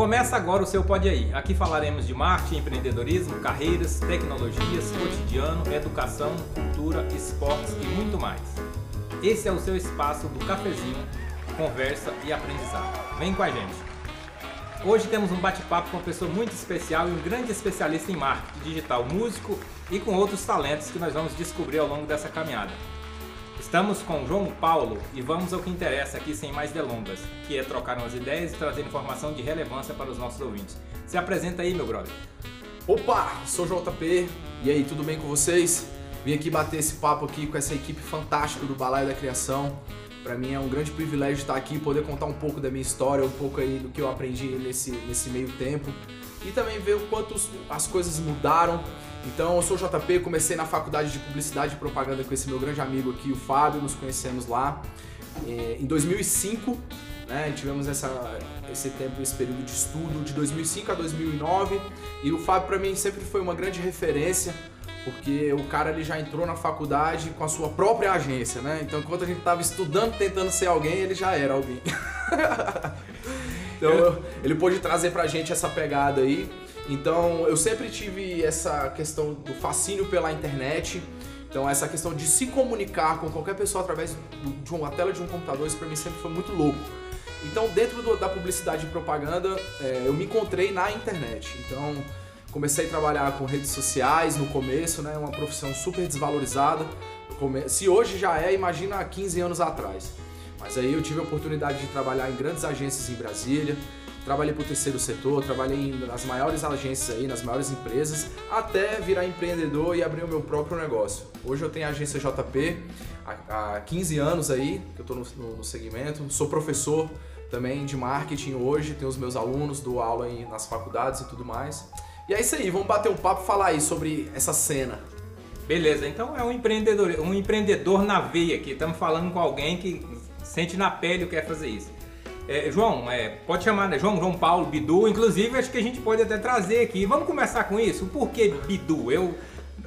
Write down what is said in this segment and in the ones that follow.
Começa agora o seu Pode Aí. Aqui falaremos de marketing, empreendedorismo, carreiras, tecnologias, cotidiano, educação, cultura, esportes e muito mais. Esse é o seu espaço do cafezinho, conversa e aprendizado. Vem com a gente. Hoje temos um bate-papo com uma pessoa muito especial e um grande especialista em marketing digital, músico e com outros talentos que nós vamos descobrir ao longo dessa caminhada. Estamos com João Paulo e vamos ao que interessa aqui sem mais delongas, que é trocar umas ideias e trazer informação de relevância para os nossos ouvintes. Se apresenta aí, meu brother. Opa, sou JP. E aí, tudo bem com vocês? Vim aqui bater esse papo aqui com essa equipe fantástica do Balaio da Criação. Para mim é um grande privilégio estar aqui, poder contar um pouco da minha história, um pouco aí do que eu aprendi nesse, nesse meio tempo e também ver o quanto as coisas mudaram então, eu sou o JP, comecei na faculdade de Publicidade e Propaganda com esse meu grande amigo aqui, o Fábio, nos conhecemos lá. É, em 2005, né, tivemos essa, esse tempo, esse período de estudo, de 2005 a 2009, e o Fábio para mim sempre foi uma grande referência, porque o cara ele já entrou na faculdade com a sua própria agência, né? Então, enquanto a gente estava estudando, tentando ser alguém, ele já era alguém. então, ele pôde trazer pra gente essa pegada aí. Então eu sempre tive essa questão do fascínio pela internet. Então essa questão de se comunicar com qualquer pessoa através de uma tela de um computador, isso para mim sempre foi muito louco. Então dentro do, da publicidade e propaganda, é, eu me encontrei na internet. Então comecei a trabalhar com redes sociais no começo, né? Uma profissão super desvalorizada. Se hoje já é, imagina há 15 anos atrás. Mas aí eu tive a oportunidade de trabalhar em grandes agências em Brasília, trabalhei para o terceiro setor, trabalhei nas maiores agências aí, nas maiores empresas, até virar empreendedor e abrir o meu próprio negócio. Hoje eu tenho a agência JP há, há 15 anos aí, que eu estou no, no, no, segmento, sou professor também de marketing hoje, tenho os meus alunos, dou aula aí nas faculdades e tudo mais. E é isso aí, vamos bater um papo e falar aí sobre essa cena. Beleza, então é um empreendedor, um empreendedor na veia aqui. Estamos falando com alguém que sente na pele o que é fazer isso. É, João, é, pode chamar, né? João, João Paulo, Bidu. Inclusive, acho que a gente pode até trazer aqui. Vamos começar com isso? O porquê Bidu? Eu,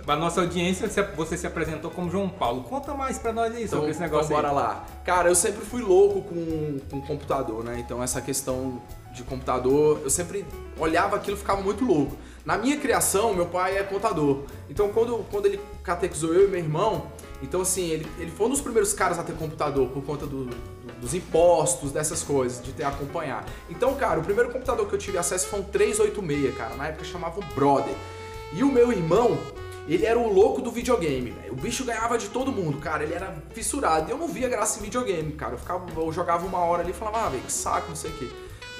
a nossa audiência, você se apresentou como João Paulo. Conta mais pra nós sobre então, esse negócio então, bora aí. lá. Cara, eu sempre fui louco com, com computador, né? Então, essa questão de computador, eu sempre olhava aquilo e ficava muito louco. Na minha criação, meu pai é contador. Então, quando, quando ele catequizou eu e meu irmão, então, assim, ele, ele foi um dos primeiros caras a ter computador por conta do, dos impostos, dessas coisas, de ter acompanhar. Então, cara, o primeiro computador que eu tive acesso foi um 386, cara. Na época chamava o Brother. E o meu irmão, ele era o louco do videogame. O bicho ganhava de todo mundo, cara. Ele era fissurado. Eu não via graça em videogame, cara. Eu, ficava, eu jogava uma hora ali e falava, ah, velho, que saco, não sei o quê.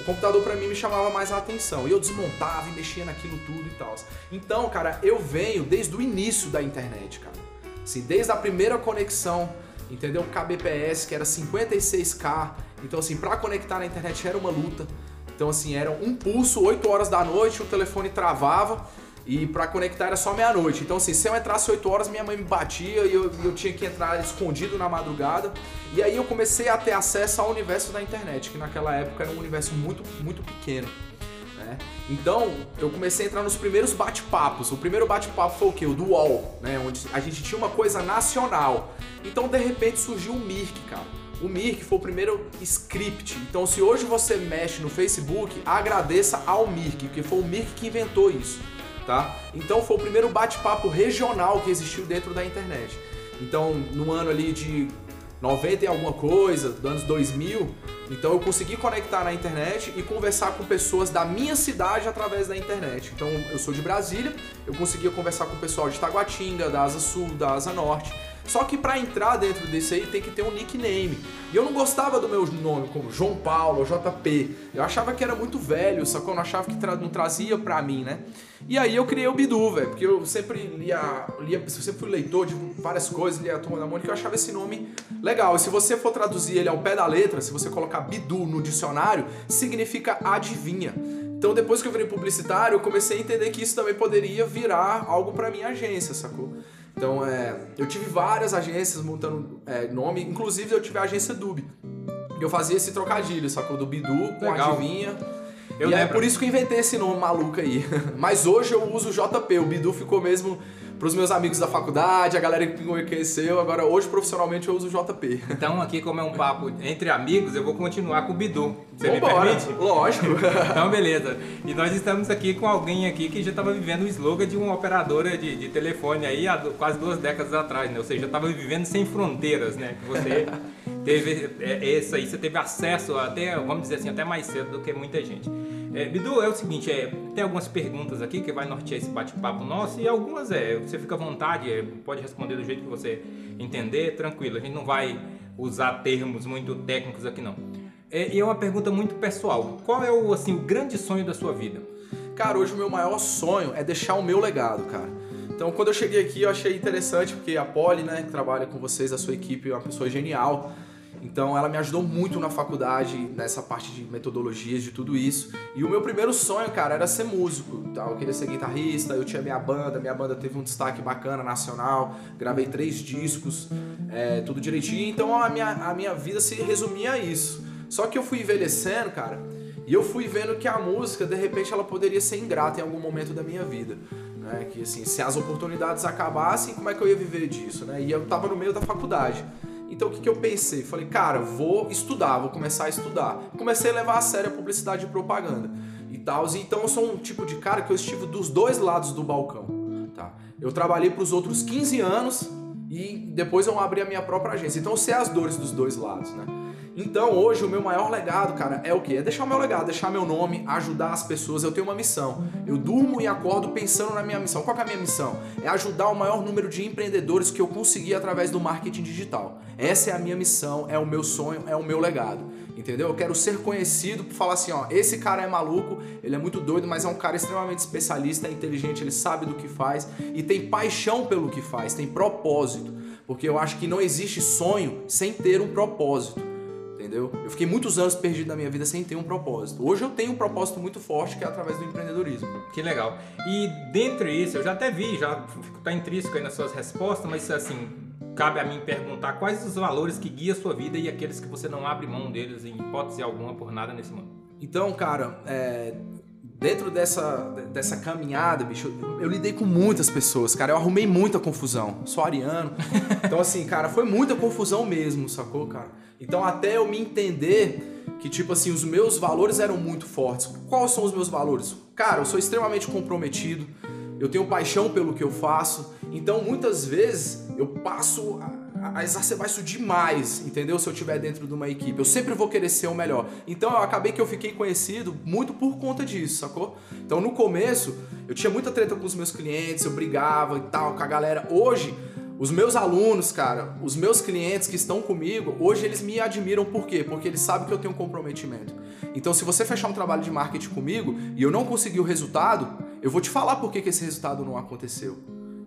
O computador para mim me chamava mais a atenção. E eu desmontava e mexia naquilo tudo e tal. Então, cara, eu venho desde o início da internet, cara. Assim, desde a primeira conexão, entendeu? KBPS, que era 56K. Então, assim, para conectar na internet era uma luta. Então, assim, era um pulso, 8 horas da noite, o telefone travava e para conectar era só meia-noite. Então, assim, se eu entrasse 8 horas, minha mãe me batia e eu, eu, tinha que entrar escondido na madrugada. E aí eu comecei a ter acesso ao universo da internet, que naquela época era um universo muito, muito pequeno. Né? Então, eu comecei a entrar nos primeiros bate-papos. O primeiro bate-papo foi o quê? O do UOL, né? Onde a gente tinha uma coisa nacional. Então, de repente, surgiu o Mirk, cara. O Mirk foi o primeiro script. Então, se hoje você mexe no Facebook, agradeça ao Mirk, porque foi o Mirk que inventou isso, tá? Então, foi o primeiro bate-papo regional que existiu dentro da internet. Então, no ano ali de 90 e alguma coisa, dos anos 2000, então eu consegui conectar na internet e conversar com pessoas da minha cidade através da internet. Então eu sou de Brasília, eu conseguia conversar com o pessoal de Taguatinga, da Asa Sul, da Asa Norte. Só que para entrar dentro desse aí tem que ter um nickname. E eu não gostava do meu nome, como João Paulo, JP. Eu achava que era muito velho, só que eu não achava que tra não trazia pra mim, né? E aí eu criei o Bidu, velho, porque eu sempre lia, lia, sempre fui leitor de várias coisas, lia a Turma da Mônica, eu achava esse nome legal. E se você for traduzir ele ao pé da letra, se você colocar Bidu no dicionário, significa adivinha. Então depois que eu virei publicitário, eu comecei a entender que isso também poderia virar algo para minha agência, sacou? Então, é, eu tive várias agências montando é, nome, inclusive eu tive a agência Dub. Eu fazia esse trocadilho, sacou? Do Bidu com Legal. Adivinha. Eu e é por isso que eu inventei esse nome maluco aí. Mas hoje eu uso o JP, o Bidu ficou mesmo pros meus amigos da faculdade, a galera que me conheceu. Agora, hoje, profissionalmente, eu uso o JP. Então, aqui, como é um papo entre amigos, eu vou continuar com o Bidu. Você Vambora, me permite? Lógico. Então, beleza. E nós estamos aqui com alguém aqui que já estava vivendo o slogan de uma operadora de, de telefone aí há quase duas décadas atrás, né? Ou seja, estava vivendo sem fronteiras, né? Que você teve é, essa aí, você teve acesso até, vamos dizer assim, até mais cedo do que muita gente. É, Bidu, é o seguinte, é, tem algumas perguntas aqui que vai nortear esse bate-papo nosso e algumas é, você fica à vontade, é, pode responder do jeito que você entender, tranquilo, a gente não vai usar termos muito técnicos aqui não. É, e é uma pergunta muito pessoal, qual é o, assim, o grande sonho da sua vida? Cara, hoje o meu maior sonho é deixar o meu legado, cara. Então, quando eu cheguei aqui, eu achei interessante, porque a Polly, né, que trabalha com vocês, a sua equipe, é uma pessoa genial. Então ela me ajudou muito na faculdade, nessa parte de metodologias, de tudo isso. E o meu primeiro sonho, cara, era ser músico. Então, eu queria ser guitarrista, eu tinha minha banda, minha banda teve um destaque bacana, nacional. Gravei três discos, é, tudo direitinho. Então a minha, a minha vida se resumia a isso. Só que eu fui envelhecendo, cara, e eu fui vendo que a música, de repente, ela poderia ser ingrata em algum momento da minha vida. Né? Que assim, se as oportunidades acabassem, como é que eu ia viver disso? Né? E eu tava no meio da faculdade. Então o que, que eu pensei? Falei, cara, vou estudar, vou começar a estudar. Comecei a levar a sério a publicidade e propaganda e tal. Então eu sou um tipo de cara que eu estive dos dois lados do balcão. Tá? Eu trabalhei para os outros 15 anos e depois eu abri a minha própria agência. Então eu sei as dores dos dois lados, né? Então hoje o meu maior legado, cara, é o quê? É deixar o meu legado, deixar meu nome, ajudar as pessoas. Eu tenho uma missão. Eu durmo e acordo pensando na minha missão. Qual é a minha missão? É ajudar o maior número de empreendedores que eu consegui através do marketing digital. Essa é a minha missão, é o meu sonho, é o meu legado. Entendeu? Eu quero ser conhecido por falar assim, ó, esse cara é maluco, ele é muito doido, mas é um cara extremamente especialista, é inteligente, ele sabe do que faz e tem paixão pelo que faz, tem propósito. Porque eu acho que não existe sonho sem ter um propósito entendeu? Eu fiquei muitos anos perdido na minha vida sem ter um propósito. Hoje eu tenho um propósito muito forte que é através do empreendedorismo. Que legal. E dentro disso, eu já até vi, já está intrínseco aí nas suas respostas, mas assim, cabe a mim perguntar quais os valores que guiam a sua vida e aqueles que você não abre mão deles em hipótese alguma por nada nesse mundo. Então, cara, é, dentro dessa, dessa caminhada, bicho, eu, eu, lidei com muitas pessoas, cara. Eu arrumei muita confusão. Sou ariano. Então, assim, cara, foi muita confusão mesmo, sacou, cara? Então, até eu me entender que, tipo assim, os meus valores eram muito fortes. Quais são os meus valores? Cara, eu sou extremamente comprometido. Eu tenho paixão pelo que eu faço. Então, muitas vezes, eu passo a exacerbar isso demais, entendeu? Se eu estiver dentro de uma equipe. Eu sempre vou querer ser o melhor. Então eu acabei que eu fiquei conhecido muito por conta disso, sacou? Então no começo, eu tinha muita treta com os meus clientes, eu brigava e tal com a galera. Hoje, os meus alunos, cara, os meus clientes que estão comigo, hoje eles me admiram por quê? Porque eles sabem que eu tenho um comprometimento. Então, se você fechar um trabalho de marketing comigo e eu não conseguir o resultado, eu vou te falar por que, que esse resultado não aconteceu.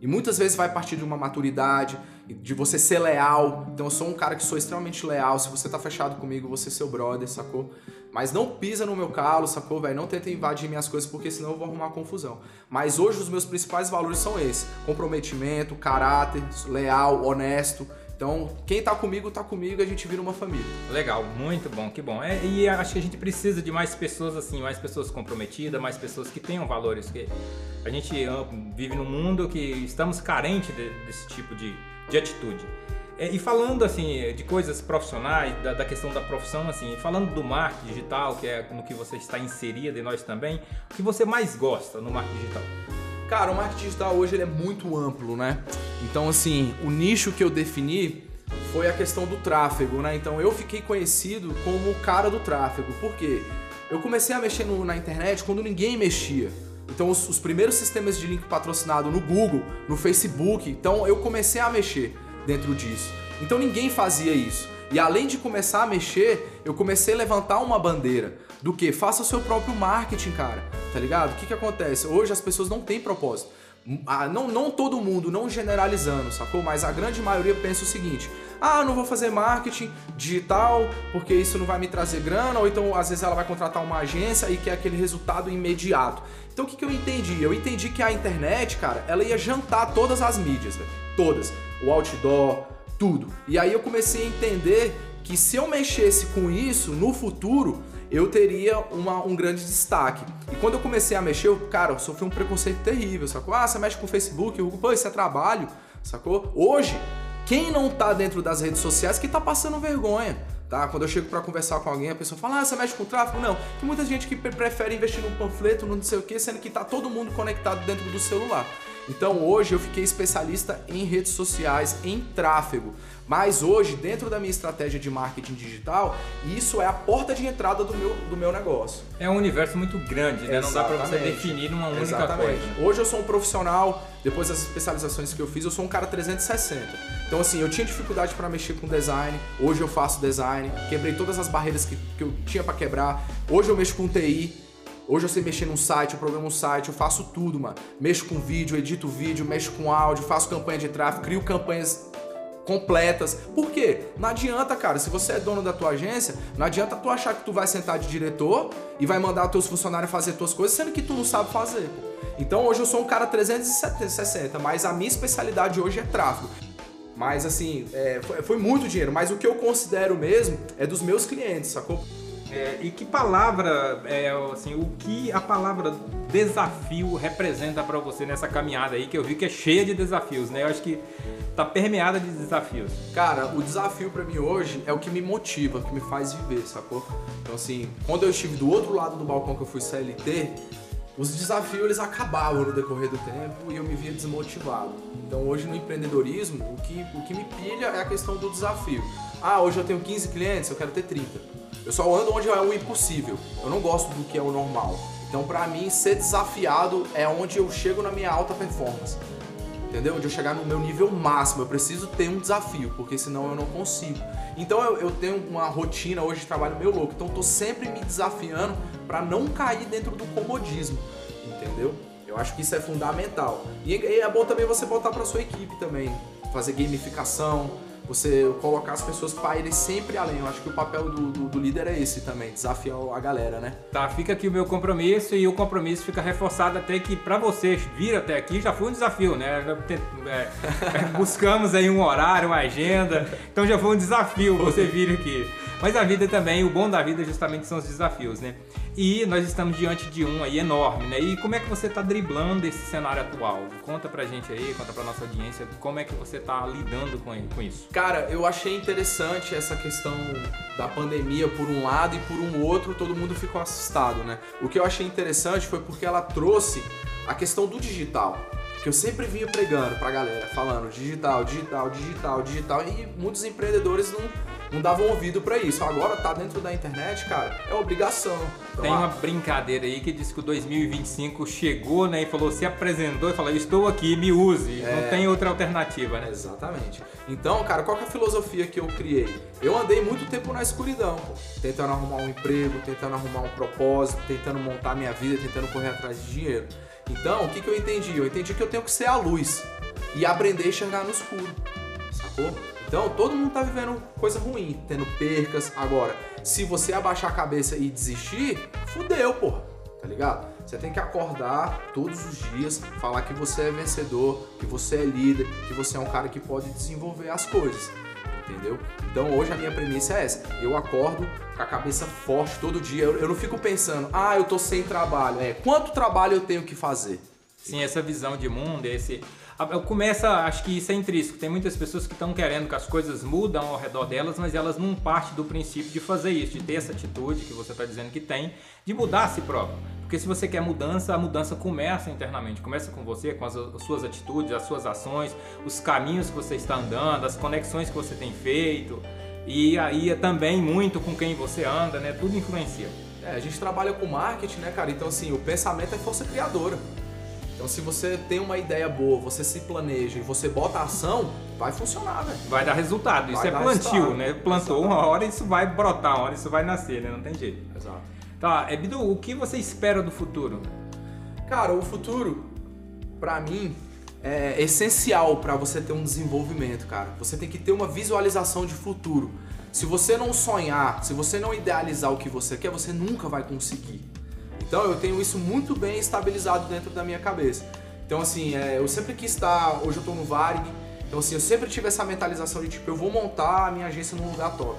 E muitas vezes vai partir de uma maturidade, de você ser leal. Então eu sou um cara que sou extremamente leal. Se você tá fechado comigo, você é seu brother, sacou? Mas não pisa no meu calo, sacou, velho? Não tenta invadir minhas coisas, porque senão eu vou arrumar confusão. Mas hoje os meus principais valores são esses: comprometimento, caráter, leal, honesto. Então, quem tá comigo, tá comigo, a gente vira uma família. Legal, muito bom, que bom. É, e acho que a gente precisa de mais pessoas assim, mais pessoas comprometidas, mais pessoas que tenham valores. Que a gente vive num mundo que estamos carentes de, desse tipo de, de atitude. É, e falando assim de coisas profissionais, da, da, questão da profissão, assim, falando do marketing digital, que é no que você está inserido e nós também, o que você mais gosta no marketing digital? Cara, o marketing digital hoje ele é muito amplo, né? Então, assim, o nicho que eu defini foi a questão do tráfego, né? Então, eu fiquei conhecido como o cara do tráfego. Por quê? Eu comecei a mexer no, na internet quando ninguém mexia. Então, os, os primeiros sistemas de link patrocinado no Google, no Facebook. Então, eu comecei a mexer dentro disso. Então, ninguém fazia isso. E além de começar a mexer, eu comecei a levantar uma bandeira do que? Faça o seu próprio marketing, cara. Tá ligado? O que, que acontece? Hoje as pessoas não têm propósito. Ah, não, não todo mundo, não generalizando, sacou? Mas a grande maioria pensa o seguinte: ah, não vou fazer marketing digital porque isso não vai me trazer grana, ou então às vezes ela vai contratar uma agência e quer aquele resultado imediato. Então o que, que eu entendi? Eu entendi que a internet, cara, ela ia jantar todas as mídias. Todas. O outdoor, tudo. E aí eu comecei a entender que se eu mexesse com isso no futuro, eu teria uma, um grande destaque. E quando eu comecei a mexer, eu, cara, eu sofri um preconceito terrível, sacou? Ah, você mexe com o Facebook, eu, pô, isso é trabalho, sacou? Hoje, quem não tá dentro das redes sociais que tá passando vergonha. Tá? Quando eu chego para conversar com alguém, a pessoa fala: Ah, você mexe com tráfego? Não. Tem muita gente que prefere investir num panfleto, no não sei o que, sendo que tá todo mundo conectado dentro do celular. Então hoje eu fiquei especialista em redes sociais, em tráfego. Mas hoje, dentro da minha estratégia de marketing digital, isso é a porta de entrada do meu, do meu negócio. É um universo muito grande, né? Não dá para você definir uma única Exatamente. coisa. Hoje eu sou um profissional, depois das especializações que eu fiz, eu sou um cara 360. Então assim, eu tinha dificuldade para mexer com design, hoje eu faço design, quebrei todas as barreiras que, que eu tinha para quebrar. Hoje eu mexo com TI, Hoje eu sei mexer num site, eu programo um site, eu faço tudo, mano. Mexo com vídeo, edito vídeo, mexo com áudio, faço campanha de tráfego, crio campanhas completas. Por quê? Não adianta, cara, se você é dono da tua agência, não adianta tu achar que tu vai sentar de diretor e vai mandar os teus funcionários fazer tuas coisas, sendo que tu não sabe fazer. Então hoje eu sou um cara 360, mas a minha especialidade hoje é tráfego. Mas assim, é, foi, foi muito dinheiro, mas o que eu considero mesmo é dos meus clientes, sacou? É, e que palavra, é, assim, o que a palavra desafio representa para você nessa caminhada aí, que eu vi que é cheia de desafios, né? Eu acho que tá permeada de desafios. Cara, o desafio para mim hoje é o que me motiva, que me faz viver, sacou? Então assim, quando eu estive do outro lado do balcão que eu fui CLT, os desafios eles acabavam no decorrer do tempo e eu me via desmotivado. Então hoje no empreendedorismo, o que, o que me pilha é a questão do desafio. Ah, hoje eu tenho 15 clientes, eu quero ter 30. Eu só ando onde é o impossível. Eu não gosto do que é o normal. Então, para mim, ser desafiado é onde eu chego na minha alta performance. Entendeu? Onde eu chegar no meu nível máximo. Eu preciso ter um desafio, porque senão eu não consigo. Então, eu, eu tenho uma rotina hoje de trabalho meio louco. Então, eu tô sempre me desafiando para não cair dentro do comodismo. Entendeu? Eu acho que isso é fundamental. E é bom também você voltar para sua equipe também. Fazer gamificação, você colocar as pessoas para irem sempre além. Eu acho que o papel do, do, do, líder é esse também, desafiar a galera, né? Tá, fica aqui o meu compromisso e o compromisso fica reforçado até que para vocês vir até aqui já foi um desafio, né? É, é, buscamos aí um horário, uma agenda, então já foi um desafio você vir aqui. Mas a vida também, o bom da vida justamente são os desafios, né? E nós estamos diante de um aí enorme, né? E como é que você está driblando esse cenário atual? Conta pra gente aí, conta pra nossa audiência, como é que você está lidando com, com isso? Cara, eu achei interessante essa questão da pandemia por um lado e por um outro todo mundo ficou assustado, né? O que eu achei interessante foi porque ela trouxe a questão do digital que eu sempre vinha pregando pra galera, falando digital, digital, digital, digital, e muitos empreendedores não, não davam ouvido para isso. Agora tá dentro da internet, cara, é obrigação. Então, Tem uma brincadeira aí que diz que o 2025 chegou, né, e falou, se apresentou e falou, estou aqui, me use. É... Não tem outra alternativa, né? Exatamente. Então, cara, qual é a filosofia que eu criei? Eu andei muito tempo na escuridão, pô, tentando arrumar um emprego, tentando arrumar um propósito, tentando montar minha vida, tentando correr atrás de dinheiro. Então, o que, que eu entendi? Eu entendi que eu tenho que ser a luz e aprender a enxergar no escuro, sacou? Então, todo mundo tá vivendo coisa ruim, tendo percas. Agora, se você abaixar a cabeça e desistir, fudeu, porra, tá ligado? Você tem que acordar todos os dias, falar que você é vencedor, que você é líder, que você é um cara que pode desenvolver as coisas entendeu? Então hoje a minha premissa é essa. Eu acordo com a cabeça forte todo dia. Eu, eu não fico pensando, ah, eu tô sem trabalho. É, quanto trabalho eu tenho que fazer? Sim, essa visão de mundo, esse começa, acho que isso é intrínseco. Tem muitas pessoas que estão querendo que as coisas mudam ao redor delas, mas elas não partem do princípio de fazer isso, de ter essa atitude que você está dizendo que tem, de mudar a si próprio. Porque se você quer mudança, a mudança começa internamente, começa com você, com as, as suas atitudes, as suas ações, os caminhos que você está andando, as conexões que você tem feito. E aí é também muito com quem você anda, né? Tudo influencia. É, a gente trabalha com marketing, né, cara? Então, assim, o pensamento é força criadora. Então, se você tem uma ideia boa, você se planeja e você bota ação, vai funcionar, velho. Vai dar resultado. Isso vai é plantio, resultado. né? Plantou Exatamente. uma hora, isso vai brotar, uma hora isso vai nascer, né? Não tem jeito. Exato. Tá, Ebidu, o que você espera do futuro? Cara, o futuro, para mim, é essencial para você ter um desenvolvimento, cara. Você tem que ter uma visualização de futuro. Se você não sonhar, se você não idealizar o que você quer, você nunca vai conseguir. Então eu tenho isso muito bem estabilizado dentro da minha cabeça. Então assim, é, eu sempre quis estar, hoje eu estou no Varig, então assim, eu sempre tive essa mentalização de tipo, eu vou montar a minha agência num lugar top.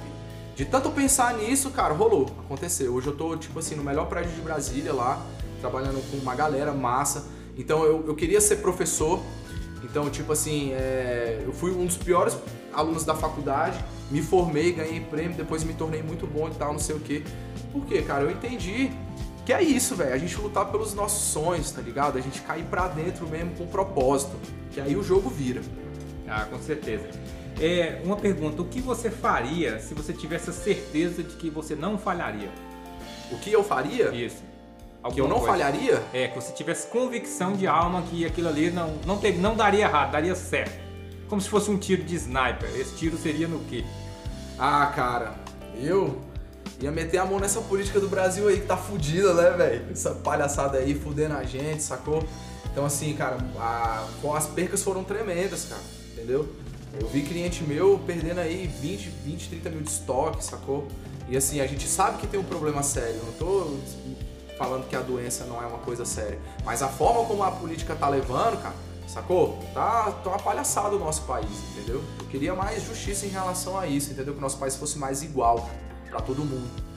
de tanto pensar nisso, cara, rolou, aconteceu. Hoje eu tô, tipo assim, no melhor prédio de Brasília lá, trabalhando com uma galera massa. Então eu, eu queria ser professor, então, tipo assim, é, eu fui um dos piores alunos da faculdade, me formei, ganhei prêmio, depois me tornei muito bom e tal, não sei o quê. Por quê, cara? Eu entendi que é isso, velho. A gente lutar pelos nossos sonhos, tá ligado? A gente cair pra dentro mesmo com propósito. Que aí o jogo vira. Ah, com certeza. É, uma pergunta, o que você faria se você tivesse a certeza de que você não falharia? O que eu faria? Isso. Que eu não coisa. falharia? É, que você tivesse convicção de alma que aquilo ali não, não, teve, não daria errado, daria certo. Como se fosse um tiro de sniper. Esse tiro seria no quê? Ah, cara, eu ia meter a mão nessa política do Brasil aí que tá fudida, né, velho? Essa palhaçada aí fudendo a gente, sacou? Então, assim, cara, a- as percas foram tremendas, cara, entendeu? Eu vi cliente meu perdendo aí 20, 20, 30 mil de estoque, sacou? E assim, a gente sabe que tem um problema sério, não tô falando que a doença não é uma coisa séria, mas a forma como a política tá levando, cara, sacou? Tá, tá uma palhaçada o nosso país, entendeu? Eu queria mais justiça em relação a isso, entendeu? Que o nosso país fosse mais igual pra todo mundo.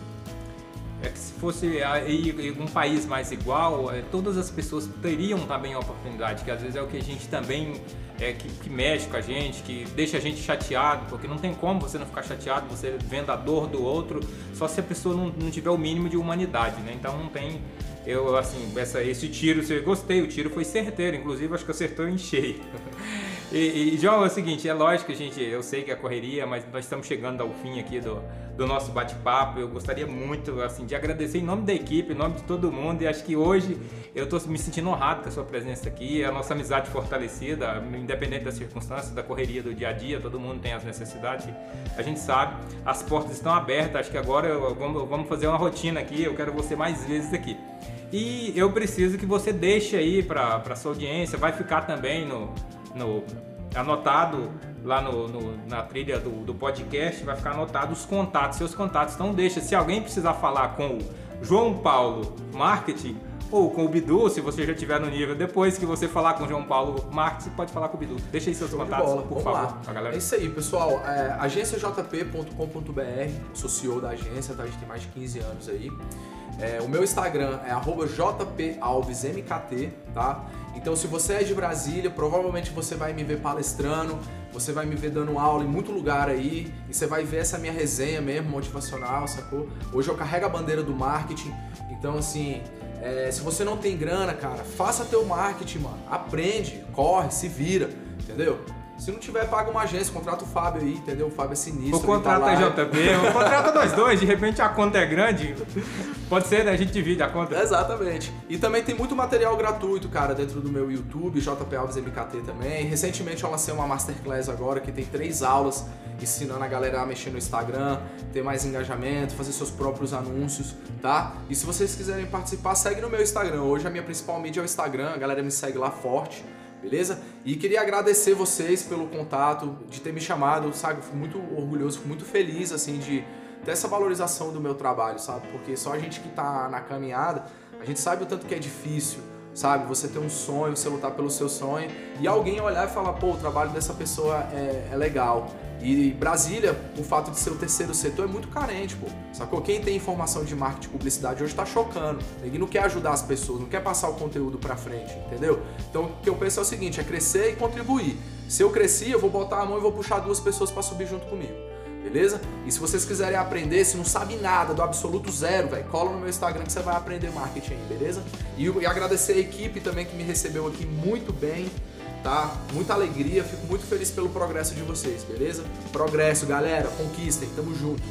É que se fosse aí um país mais igual, é, todas as pessoas teriam também a oportunidade, que às vezes é o que a gente também é, que, que mexe com a gente, que deixa a gente chateado, porque não tem como você não ficar chateado, você vendo a dor do outro, só se a pessoa não, não tiver o mínimo de humanidade, né? Então não tem. Eu, assim, essa, esse tiro, eu gostei, o tiro foi certeiro, inclusive acho que acertou em cheio. E, e João, é o seguinte, é lógico, gente, eu sei que é correria, mas nós estamos chegando ao fim aqui do, do nosso bate-papo. Eu gostaria muito, assim, de agradecer em nome da equipe, em nome de todo mundo. E acho que hoje eu estou me sentindo honrado com a sua presença aqui, a nossa amizade fortalecida, independente das circunstâncias, da correria do dia a dia, todo mundo tem as necessidades. A gente sabe, as portas estão abertas. Acho que agora eu- vamos, vamos fazer uma rotina aqui. Eu quero você mais vezes aqui. E eu preciso que você deixe aí para sua audiência, vai ficar também no, no anotado lá no, no- na trilha do, do podcast, vai ficar anotado os contatos, seus contatos. Então deixa, se alguém precisar falar com o João Paulo Marketing ou com o Bidu, se você já estiver no nível, depois que você falar com o João Paulo Marketing, pode falar com o Bidu. Deixa aí seus Show contatos, bola. por Vamos favor, lá. galera. É isso aí, pessoal. É, agenciajp.com.br, sou CEO da agência, tá? A gente tem mais de 15 anos aí. É, o meu Instagram é jpalvesmkt, tá? Então, se você é de Brasília, provavelmente você vai me ver palestrando, você vai me ver dando aula em muito lugar aí, e você vai ver essa minha resenha mesmo, motivacional, sacou? Hoje eu carrego a bandeira do marketing, então assim, é, se você não tem grana, cara, faça teu marketing, mano. Aprende, corre, se vira, entendeu? Se não tiver, paga uma agência, contrata o Fábio aí, entendeu? O Fábio é sinistro. O contrato tá é contrato é nós dois, de repente a conta é grande. Pode ser, né? A gente divide a conta. Exatamente. E também tem muito material gratuito, cara, dentro do meu YouTube, JP Alves MKT também. Recentemente eu lancei uma Masterclass agora que tem três aulas ensinando a galera a mexer no Instagram, ter mais engajamento, fazer seus próprios anúncios, tá? E se vocês quiserem participar, segue no meu Instagram. Hoje a minha principal mídia é o Instagram, a galera me segue lá forte. Beleza? E queria agradecer vocês pelo contato, de ter me chamado, sabe? Fico muito orgulhoso, fico muito feliz, assim, de ter essa valorização do meu trabalho, sabe? Porque só a gente que tá na caminhada, a gente sabe o tanto que é difícil, sabe? Você ter um sonho, você lutar pelo seu sonho e alguém olhar e falar, pô, o trabalho dessa pessoa é, é legal. E Brasília, o fato de ser o terceiro setor, é muito carente, pô. Sacou? Quem tem informação de marketing e publicidade hoje tá chocando. Ninguém não quer ajudar as pessoas, não quer passar o conteúdo pra frente, entendeu? Então o que eu penso é o seguinte, é crescer e contribuir. Se eu cresci, eu vou botar a mão e vou puxar duas pessoas pra subir junto comigo. Beleza? E se vocês quiserem aprender, se não sabe nada, do absoluto zero, velho, cola no meu Instagram que você vai aprender marketing aí, beleza? E, e agradecer a equipe também que me recebeu aqui muito bem, tá? Muita alegria, fico muito feliz pelo progresso de vocês, beleza? Progresso, galera, conquistem, tamo junto.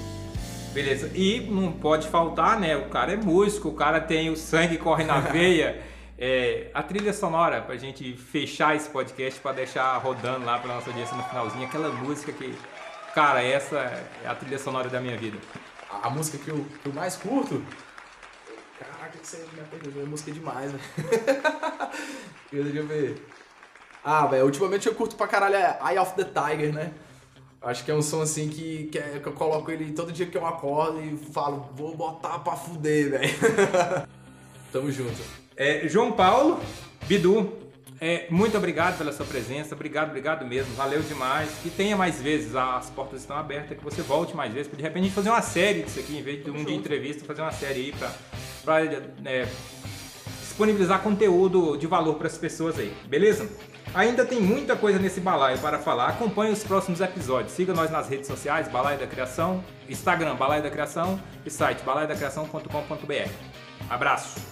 Beleza. E não pode faltar, né? O cara é músico, o cara tem o sangue corre na veia. É, a trilha sonora, pra gente fechar esse podcast, pra deixar rodando lá pra nossa audiência no finalzinho, aquela música que, cara, essa é a trilha sonora da minha vida. A, a música que eu, que eu mais curto. Caraca, que você me perdeu, é música demais, velho. Deixa eu ver. Ah, velho, ultimamente eu curto pra caralho é Eye of the Tiger, né? Acho que é um som assim que, que, é- que eu coloco ele todo dia que eu acordo e falo, vou botar pra fuder, velho. Tamo junto. É, João Paulo, Bidu, É, muito obrigado pela sua presença, obrigado, obrigado mesmo, valeu demais. Que tenha mais vezes, as portas estão abertas, que você volte mais vezes, de repente fazer uma série disso aqui, em vez de um de entrevista, fazer uma série aí para é, disponibilizar conteúdo de valor para as pessoas aí, beleza? Ainda tem muita coisa nesse balaio para falar. Acompanhe os próximos episódios. Siga nós nas redes sociais, Balaio da Criação, Instagram, Balaio da Criação e site balaiodacriação.com.br. Abraço!